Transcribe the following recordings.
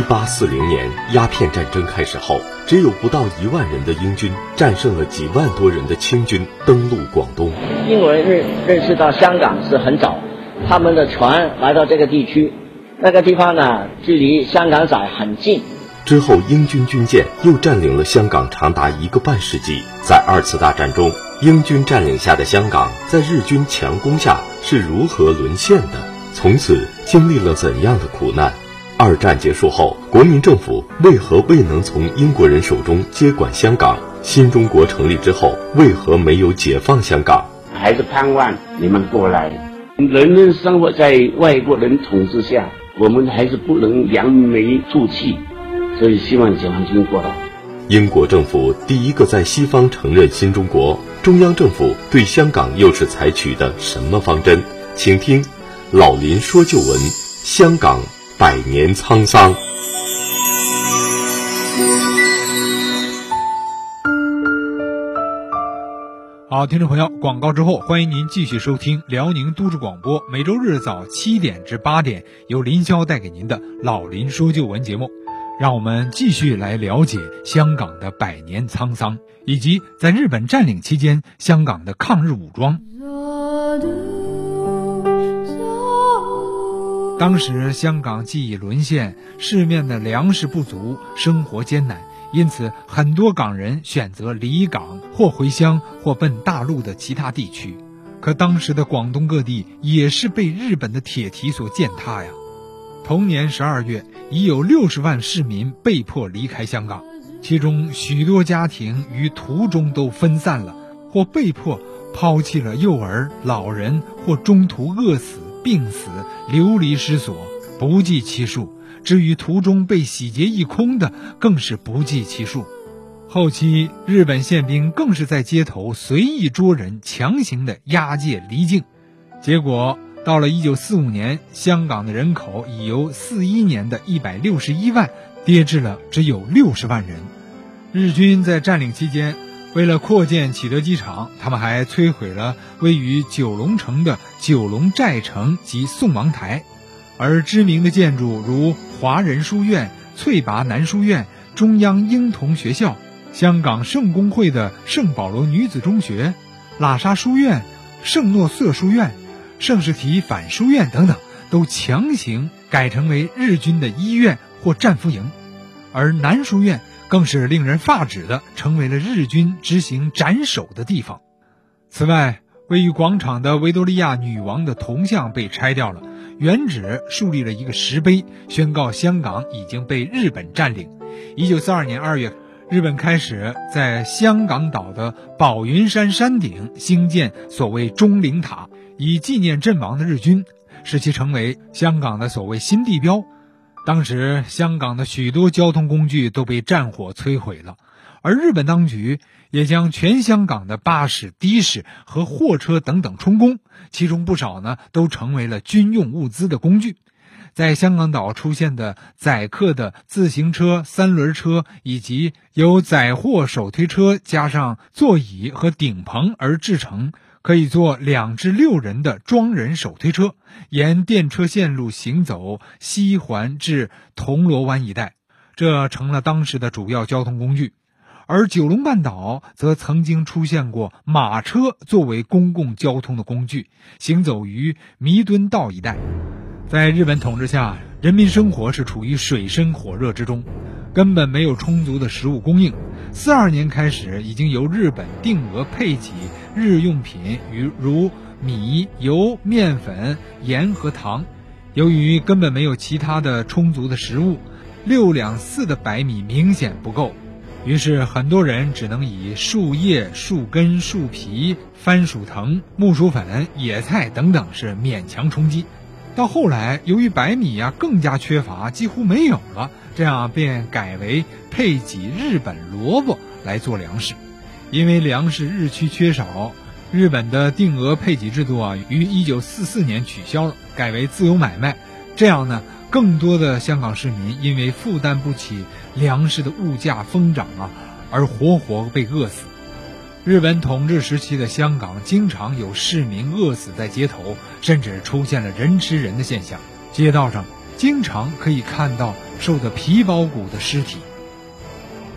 一八四零年鸦片战争开始后，只有不到一万人的英军战胜了几万多人的清军，登陆广东。英国人认认识到香港是很早，他们的船来到这个地区，那个地方呢，距离香港仔很近。之后，英军军舰又占领了香港长达一个半世纪。在二次大战中，英军占领下的香港在日军强攻下是如何沦陷的？从此经历了怎样的苦难？二战结束后，国民政府为何未能从英国人手中接管香港？新中国成立之后，为何没有解放香港？还是盼望你们过来。人人生活在外国人统治下，我们还是不能扬眉吐气。所以希望解放军过来。英国政府第一个在西方承认新中国，中央政府对香港又是采取的什么方针？请听老林说旧闻：香港百年沧桑。好，听众朋友，广告之后，欢迎您继续收听辽宁都市广播，每周日早七点至八点，由林霄带给您的老林说旧闻节目。让我们继续来了解香港的百年沧桑，以及在日本占领期间香港的抗日武装。当时香港既已沦陷，市面的粮食不足，生活艰难，因此很多港人选择离港或回乡，或奔大陆的其他地区。可当时的广东各地也是被日本的铁蹄所践踏呀。同年十二月。已有六十万市民被迫离开香港，其中许多家庭于途中都分散了，或被迫抛弃了幼儿、老人，或中途饿死、病死、流离失所，不计其数。至于途中被洗劫一空的，更是不计其数。后期日本宪兵更是在街头随意捉人，强行的押解离境，结果。到了一九四五年，香港的人口已由四一年的一百六十一万跌至了只有六十万人。日军在占领期间，为了扩建启德机场，他们还摧毁了位于九龙城的九龙寨城及宋王台，而知名的建筑如华人书院、翠拔南书院、中央婴童学校、香港圣公会的圣保罗女子中学、喇沙书院、圣诺瑟书院。圣士提反书院等等，都强行改成为日军的医院或战俘营，而南书院更是令人发指的，成为了日军执行斩首的地方。此外，位于广场的维多利亚女王的铜像被拆掉了，原址树立了一个石碑，宣告香港已经被日本占领。一九四二年二月，日本开始在香港岛的宝云山山顶兴建所谓钟灵塔。以纪念阵亡的日军，使其成为香港的所谓新地标。当时，香港的许多交通工具都被战火摧毁了，而日本当局也将全香港的巴士、的士和货车等等充公，其中不少呢都成为了军用物资的工具。在香港岛出现的载客的自行车、三轮车，以及由载货手推车加上座椅和顶棚而制成。可以坐两至六人的装人手推车，沿电车线路行走西环至铜锣湾一带，这成了当时的主要交通工具。而九龙半岛则曾经出现过马车作为公共交通的工具，行走于弥敦道一带。在日本统治下，人民生活是处于水深火热之中，根本没有充足的食物供应。四二年开始，已经由日本定额配给。日用品与如米、油、面粉、盐和糖，由于根本没有其他的充足的食物，六两四的白米明显不够，于是很多人只能以树叶、树根、树皮、番薯藤、木薯粉、野菜等等是勉强充饥。到后来，由于白米呀更加缺乏，几乎没有了，这样便改为配给日本萝卜来做粮食。因为粮食日趋缺少，日本的定额配给制度啊，于一九四四年取消了，改为自由买卖。这样呢，更多的香港市民因为负担不起粮食的物价疯涨啊，而活活被饿死。日本统治时期的香港，经常有市民饿死在街头，甚至出现了人吃人的现象。街道上经常可以看到瘦得皮包骨的尸体。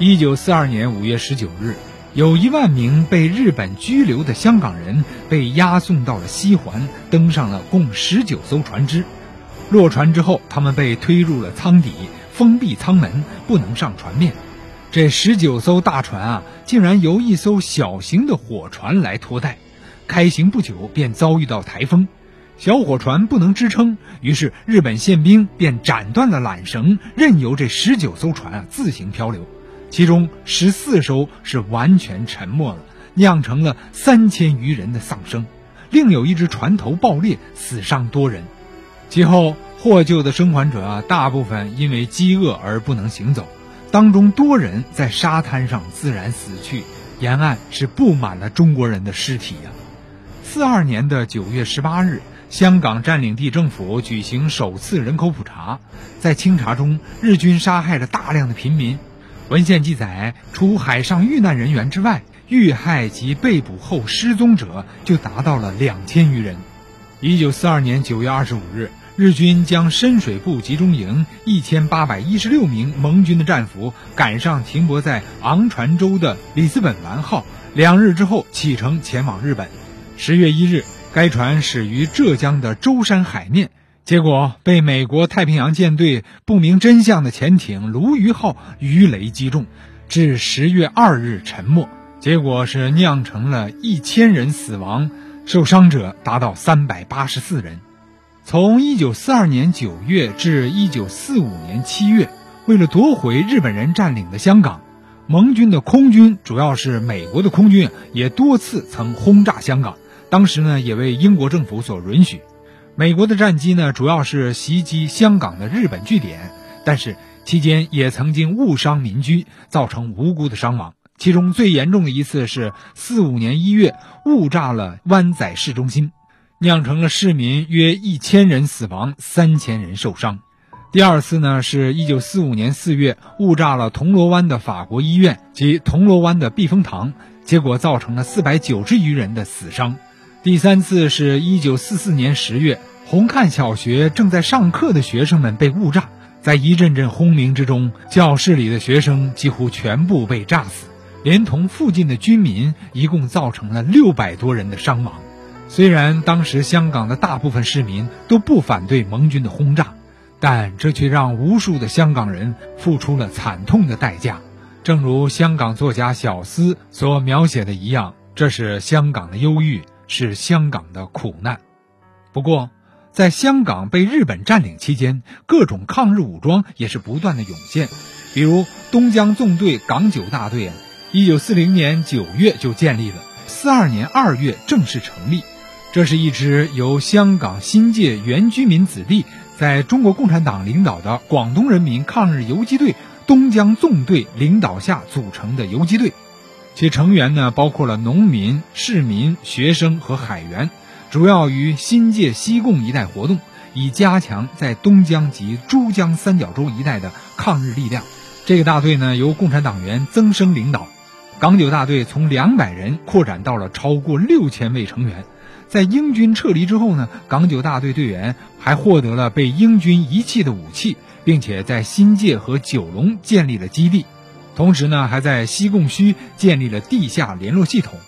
一九四二年五月十九日，有一万名被日本拘留的香港人被押送到了西环，登上了共十九艘船只。落船之后，他们被推入了舱底，封闭舱门，不能上船面。这十九艘大船啊，竟然由一艘小型的火船来拖带。开行不久，便遭遇到台风，小火船不能支撑，于是日本宪兵便斩断了缆绳，任由这十九艘船啊自行漂流。其中十四艘是完全沉没了，酿成了三千余人的丧生。另有一只船头爆裂，死伤多人。其后获救的生还者啊，大部分因为饥饿而不能行走，当中多人在沙滩上自然死去，沿岸是布满了中国人的尸体呀。四二年的九月十八日，香港占领地政府举行首次人口普查，在清查中，日军杀害了大量的平民。文献记载，除海上遇难人员之外，遇害及被捕后失踪者就达到了两千余人。一九四二年九月二十五日。日军将深水埗集中营一千八百一十六名盟军的战俘赶上停泊在昂船洲的里斯本丸号，两日之后启程前往日本。十月一日，该船驶于浙江的舟山海面，结果被美国太平洋舰队不明真相的潜艇鲈鱼号鱼雷击中，至十月二日沉没。结果是酿成了一千人死亡，受伤者达到三百八十四人。从一九四二年九月至一九四五年七月，为了夺回日本人占领的香港，盟军的空军，主要是美国的空军，也多次曾轰炸香港。当时呢，也为英国政府所允许。美国的战机呢，主要是袭击香港的日本据点，但是期间也曾经误伤民居，造成无辜的伤亡。其中最严重的一次是四五年一月误炸了湾仔市中心。酿成了市民约一千人死亡，三千人受伤。第二次呢，是一九四五年四月误炸了铜锣湾的法国医院及铜锣湾的避风塘，结果造成了四百九十余人的死伤。第三次是一九四四年十月，红磡小学正在上课的学生们被误炸，在一阵阵轰鸣之中，教室里的学生几乎全部被炸死，连同附近的居民，一共造成了六百多人的伤亡。虽然当时香港的大部分市民都不反对盟军的轰炸，但这却让无数的香港人付出了惨痛的代价。正如香港作家小思所描写的一样，这是香港的忧郁，是香港的苦难。不过，在香港被日本占领期间，各种抗日武装也是不断的涌现，比如东江纵队港九大队啊，一九四零年九月就建立了，四二年二月正式成立。这是一支由香港新界原居民子弟在中国共产党领导的广东人民抗日游击队东江纵队领导下组成的游击队，其成员呢包括了农民、市民、学生和海员，主要于新界西贡一带活动，以加强在东江及珠江三角洲一带的抗日力量。这个大队呢由共产党员曾生领导，港九大队从两百人扩展到了超过六千位成员。在英军撤离之后呢，港九大队队员还获得了被英军遗弃的武器，并且在新界和九龙建立了基地，同时呢，还在西贡区建立了地下联络系统。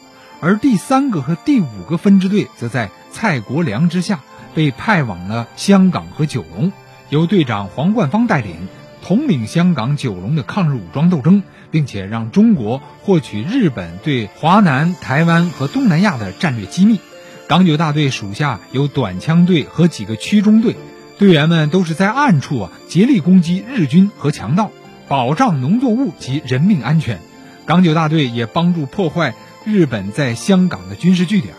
而第三个和第五个分支队则在蔡国良之下被派往了香港和九龙，由队长黄冠芳带领，统领香港、九龙的抗日武装斗争，并且让中国获取日本对华南、台湾和东南亚的战略机密。港九大队属下有短枪队和几个区中队，队员们都是在暗处啊竭力攻击日军和强盗，保障农作物及人命安全。港九大队也帮助破坏日本在香港的军事据点，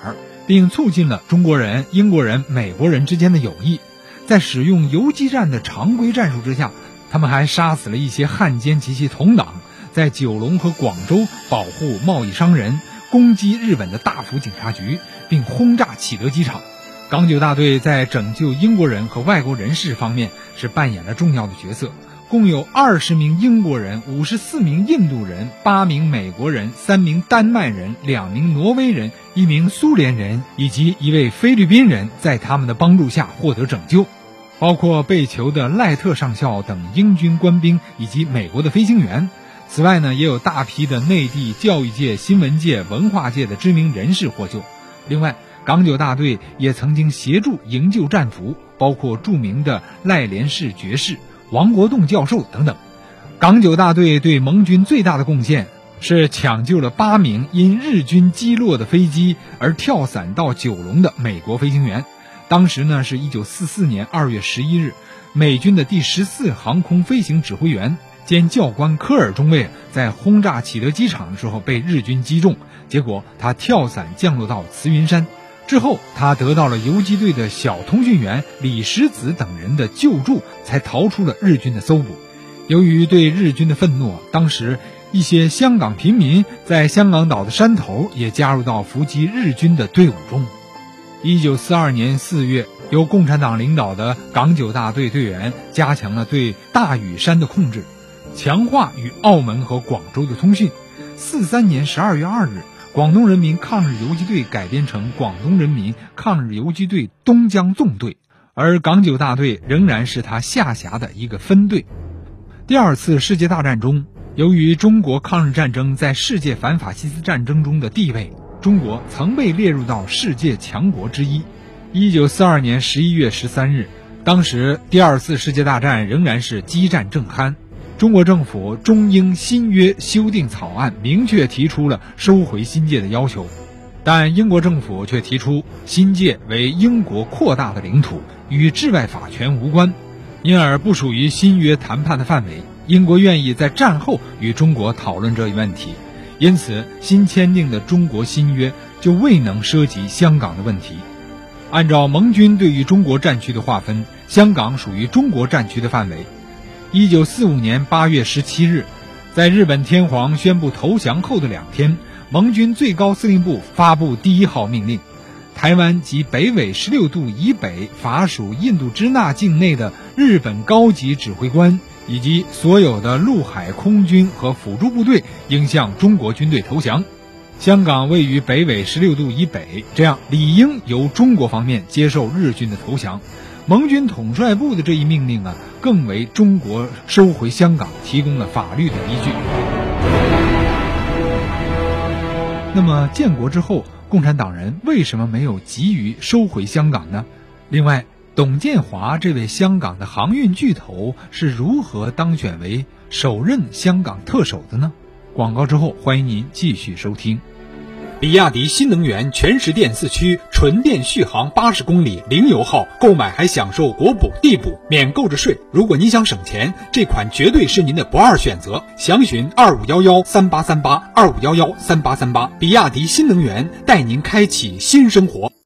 并促进了中国人、英国人、美国人之间的友谊。在使用游击战的常规战术之下，他们还杀死了一些汉奸及其同党，在九龙和广州保护贸易商人，攻击日本的大福警察局。并轰炸启德机场，港九大队在拯救英国人和外国人士方面是扮演了重要的角色。共有二十名英国人、五十四名印度人、八名美国人、三名丹麦人、两名挪威人、一名苏联人以及一位菲律宾人在他们的帮助下获得拯救。包括被囚的赖特上校等英军官兵以及美国的飞行员。此外呢，也有大批的内地教育界、新闻界、文化界的知名人士获救。另外，港九大队也曾经协助营救战俘，包括著名的赖连士爵士、王国栋教授等等。港九大队对盟军最大的贡献是抢救了八名因日军击落的飞机而跳伞到九龙的美国飞行员。当时呢，是一九四四年二月十一日，美军的第十四航空飞行指挥员。兼教官科尔中尉在轰炸启德机场的时候被日军击中，结果他跳伞降落到慈云山，之后他得到了游击队的小通讯员李石子等人的救助，才逃出了日军的搜捕。由于对日军的愤怒，当时一些香港平民在香港岛的山头也加入到伏击日军的队伍中。一九四二年四月，由共产党领导的港九大队队员加强了对大屿山的控制。强化与澳门和广州的通讯。四三年十二月二日，广东人民抗日游击队改编成广东人民抗日游击队东江纵队，而港九大队仍然是他下辖的一个分队。第二次世界大战中，由于中国抗日战争在世界反法西斯战争中的地位，中国曾被列入到世界强国之一。一九四二年十一月十三日，当时第二次世界大战仍然是激战正酣。中国政府中英新约修订草案明确提出了收回新界的要求，但英国政府却提出新界为英国扩大的领土，与治外法权无关，因而不属于新约谈判的范围。英国愿意在战后与中国讨论这一问题，因此新签订的中国新约就未能涉及香港的问题。按照盟军对于中国战区的划分，香港属于中国战区的范围。一九四五年八月十七日，在日本天皇宣布投降后的两天，盟军最高司令部发布第一号命令：台湾及北纬十六度以北法属印度支那境内的日本高级指挥官以及所有的陆海空军和辅助部队应向中国军队投降。香港位于北纬十六度以北，这样理应由中国方面接受日军的投降。盟军统帅部的这一命令啊，更为中国收回香港提供了法律的依据。那么建国之后，共产党人为什么没有急于收回香港呢？另外，董建华这位香港的航运巨头是如何当选为首任香港特首的呢？广告之后，欢迎您继续收听。比亚迪新能源全时电四驱纯电续航八十公里零油耗，购买还享受国补地补免购置税。如果您想省钱，这款绝对是您的不二选择。详询二五幺幺三八三八二五幺幺三八三八。比亚迪新能源带您开启新生活。